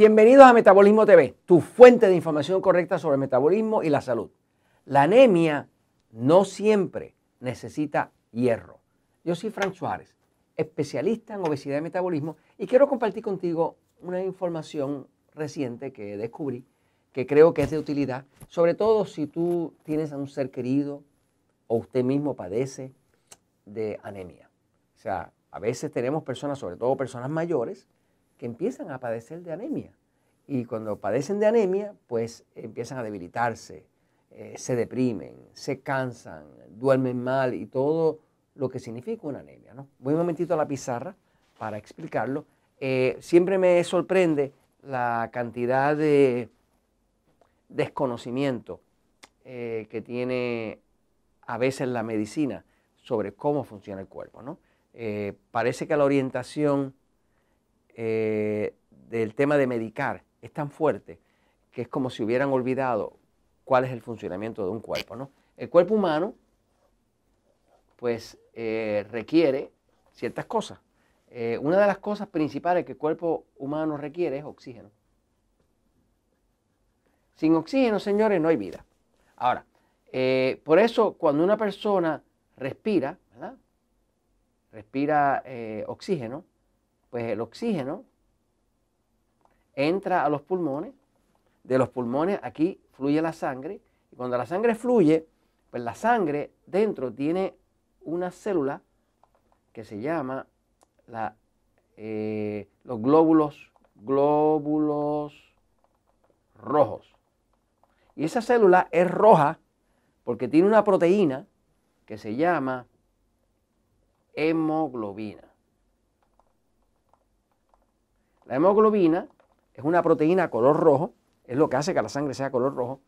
Bienvenidos a Metabolismo TV, tu fuente de información correcta sobre metabolismo y la salud. La anemia no siempre necesita hierro. Yo soy Frank Suárez, especialista en obesidad y metabolismo, y quiero compartir contigo una información reciente que descubrí que creo que es de utilidad, sobre todo si tú tienes a un ser querido o usted mismo padece de anemia. O sea, a veces tenemos personas, sobre todo personas mayores, que empiezan a padecer de anemia. Y cuando padecen de anemia, pues empiezan a debilitarse, eh, se deprimen, se cansan, duermen mal y todo lo que significa una anemia. ¿no? Voy un momentito a la pizarra para explicarlo. Eh, siempre me sorprende la cantidad de desconocimiento eh, que tiene a veces la medicina sobre cómo funciona el cuerpo. ¿no? Parece que la orientación del tema de medicar es tan fuerte que es como si hubieran olvidado cuál es el funcionamiento de un cuerpo. ¿no? El cuerpo humano, pues, eh, requiere ciertas cosas. una de las cosas principales que el cuerpo humano requiere es oxígeno. Sin oxígeno, señores, no hay vida. Ahora, por eso cuando una persona respira, respira eh, oxígeno, pues el oxígeno entra a los pulmones, de los pulmones aquí fluye la sangre, y cuando la sangre fluye, pues la sangre dentro tiene una célula que se llama la, eh, los glóbulos, glóbulos rojos. Y esa célula es roja porque tiene una proteína que se llama hemoglobina. La hemoglobina es una proteína color rojo, es lo que hace que la sangre sea color rojo.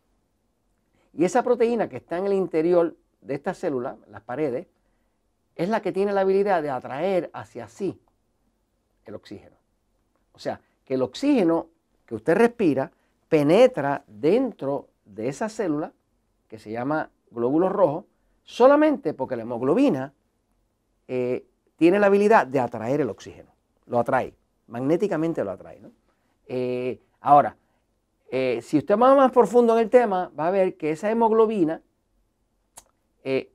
Y esa proteína que está en el interior de esta célula, las paredes, es la que tiene la habilidad de atraer hacia sí el oxígeno. O sea, que el oxígeno que usted respira penetra dentro de esa célula que se llama glóbulo rojo solamente porque la hemoglobina eh, tiene la habilidad de atraer el oxígeno. Lo atrae, magnéticamente lo atrae. Eh, ahora, eh, si usted va más profundo en el tema, va a ver que esa hemoglobina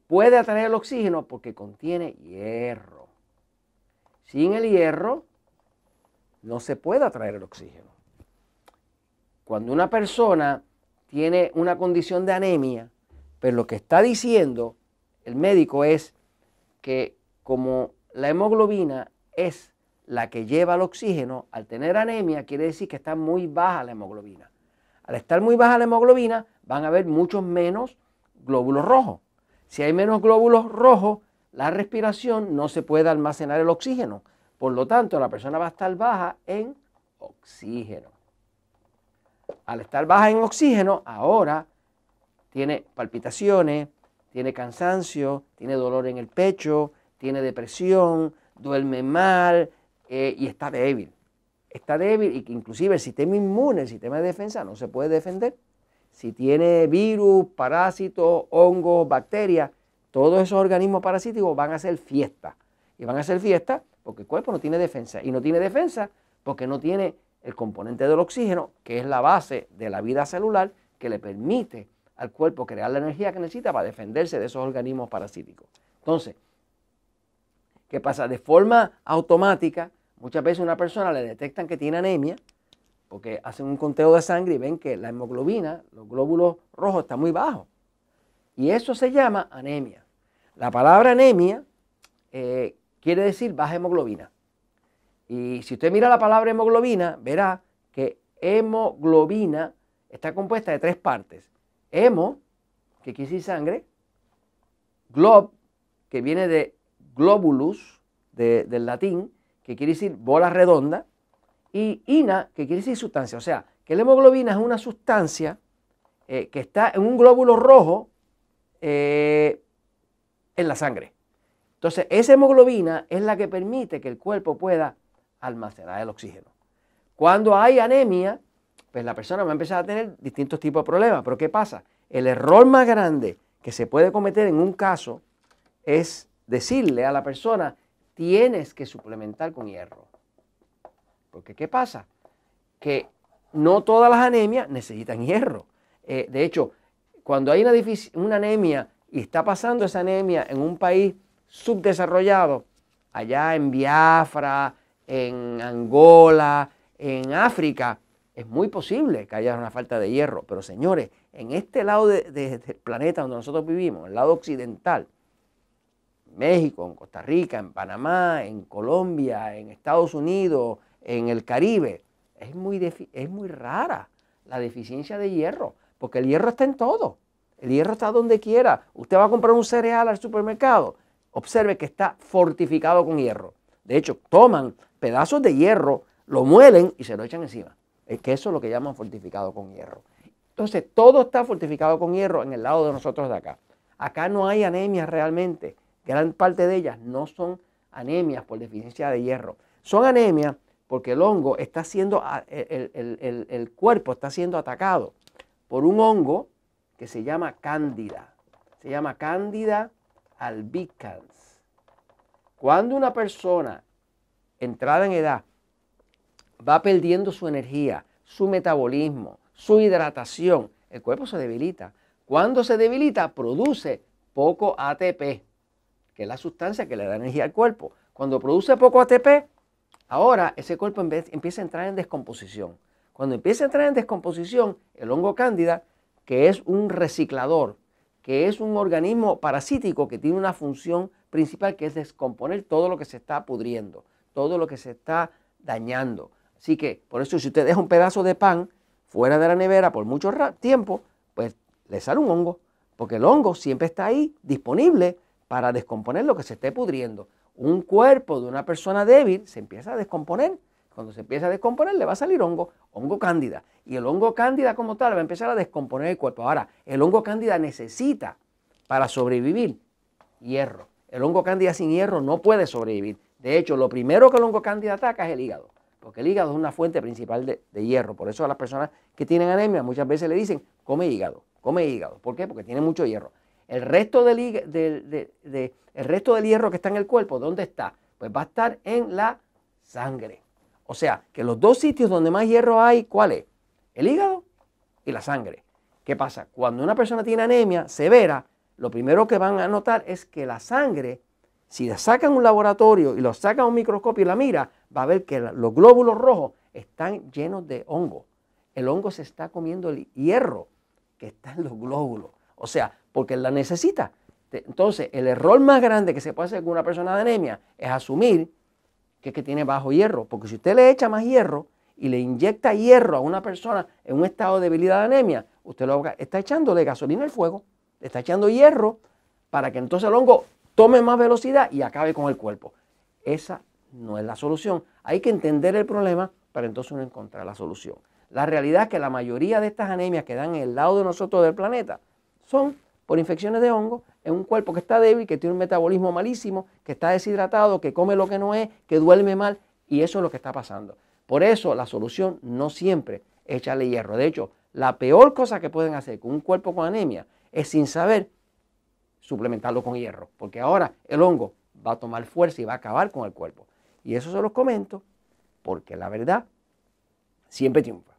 puede atraer el oxígeno porque contiene hierro. Sin el hierro no se puede atraer el oxígeno. Cuando una persona tiene una condición de anemia, pero lo que está diciendo el médico es que como la hemoglobina es la que lleva el oxígeno, al tener anemia quiere decir que está muy baja la hemoglobina. Al estar muy baja la hemoglobina van a haber muchos menos glóbulos rojos. Si hay menos glóbulos rojos, la respiración no se puede almacenar el oxígeno. Por lo tanto, la persona va a estar baja en oxígeno. Al estar baja en oxígeno, ahora tiene palpitaciones, tiene cansancio, tiene dolor en el pecho, tiene depresión, duerme mal eh, y está débil. Está débil y que inclusive el sistema inmune, el sistema de defensa no se puede defender. Si tiene virus, parásitos, hongos, bacterias, todos esos organismos parasíticos van a hacer fiesta. Y van a hacer fiesta porque el cuerpo no tiene defensa. Y no tiene defensa porque no tiene el componente del oxígeno, que es la base de la vida celular, que le permite al cuerpo crear la energía que necesita para defenderse de esos organismos parasíticos. Entonces, ¿Qué pasa? De forma automática, muchas veces a una persona le detectan que tiene anemia, porque hacen un conteo de sangre y ven que la hemoglobina, los glóbulos rojos, están muy bajos. Y eso se llama anemia. La palabra anemia eh, quiere decir baja hemoglobina. Y si usted mira la palabra hemoglobina, verá que hemoglobina está compuesta de tres partes. Hemo, que quiere decir sangre, glob, que viene de globulus, del latín, que quiere decir bola redonda, y ina, que quiere decir sustancia. O sea, que la hemoglobina es una sustancia eh, que está en un glóbulo rojo eh, en la sangre. Entonces, esa hemoglobina es la que permite que el cuerpo pueda almacenar el oxígeno. Cuando hay anemia, pues la persona va a empezar a tener distintos tipos de problemas. Pero ¿qué pasa? El error más grande que se puede cometer en un caso es decirle a la persona, tienes que suplementar con hierro. Porque ¿qué pasa? Que no todas las anemias necesitan hierro. Eh, de hecho, cuando hay una, anemia y está pasando esa anemia en un país subdesarrollado, allá en Biafra, en Angola, en África, es muy posible que haya una falta de hierro. Pero señores, en este lado del planeta donde nosotros vivimos, el lado occidental, México, en Costa Rica, en Panamá, en Colombia, en Estados Unidos, en el Caribe, es muy, es muy rara la deficiencia de hierro, porque el hierro está en todo. El hierro está donde quiera. Usted va a comprar un cereal al supermercado, observe que está fortificado con hierro. De hecho, toman pedazos de hierro, lo muelen y se lo echan encima. Es que eso es lo que llaman fortificado con hierro. Entonces, todo está fortificado con hierro en el lado de nosotros de acá. Acá no hay anemias realmente. Gran parte de ellas no son anemias por deficiencia de hierro. Son anemias porque el hongo está siendo, el, el cuerpo está siendo atacado por un hongo que se llama cándida. Se llama cándida albicans. Cuando una persona entrada en edad va perdiendo su energía, su metabolismo, su hidratación, el cuerpo se debilita. Cuando se debilita, produce poco ATP, que es la sustancia que le da energía al cuerpo. Cuando produce poco ATP, ahora ese cuerpo empieza a entrar en descomposición. Cuando empieza a entrar en descomposición, el hongo cándida, que es un reciclador, que es un organismo parasítico que tiene una función principal que es descomponer todo lo que se está pudriendo, todo lo que se está dañando. Así que por eso si usted deja un pedazo de pan fuera de la nevera por mucho tiempo, pues le sale un hongo, porque el hongo siempre está ahí disponible para descomponer lo que se esté pudriendo. Un cuerpo de una persona débil se empieza a descomponer. Cuando se empieza a descomponer le va a salir hongo, hongo cándida. Y el hongo cándida como tal va a empezar a descomponer el cuerpo. Ahora, el hongo cándida necesita para sobrevivir hierro. El hongo cándida sin hierro no puede sobrevivir. De hecho, lo primero que el hongo cándida ataca es el hígado porque el hígado es una fuente principal de, hierro. Por eso a las personas que tienen anemia muchas veces le dicen, come hígado, come hígado. ¿Por qué? Porque tiene mucho hierro. El resto del, el resto del hierro que está en el cuerpo, ¿dónde está? Pues va a estar en la sangre. O sea, que los dos sitios donde más hierro hay, ¿cuál es? El hígado y la sangre. ¿Qué pasa? Cuando una persona tiene anemia severa, lo primero que van a notar es que la sangre si la sacan un laboratorio y lo sacan a un microscopio y la mira, va a ver que los glóbulos rojos están llenos de hongo. El hongo se está comiendo el hierro que está en los glóbulos. O sea, porque la necesita. Entonces, el error más grande que se puede hacer con una persona de anemia es asumir que, que tiene bajo hierro. Porque si usted le echa más hierro y le inyecta hierro a una persona en un estado de debilidad de anemia, usted lo está echándole gasolina al fuego, le está echando hierro para que entonces el hongo tome más velocidad y acabe con el cuerpo. Esa no es la solución. Hay que entender el problema para entonces uno encontrar la solución. La realidad es que la mayoría de estas anemias que dan en el lado de nosotros del planeta son por infecciones de hongo en un cuerpo que está débil, que tiene un metabolismo malísimo, que está deshidratado, que come lo que no es, que duerme mal, y eso es lo que está pasando. Por eso la solución no siempre es echarle hierro. De hecho, la peor cosa que pueden hacer con un cuerpo con anemia es sin saber suplementarlo con hierro, porque ahora el hongo va a tomar fuerza y va a acabar con el cuerpo. Y eso se los comento porque la verdad siempre triunfa.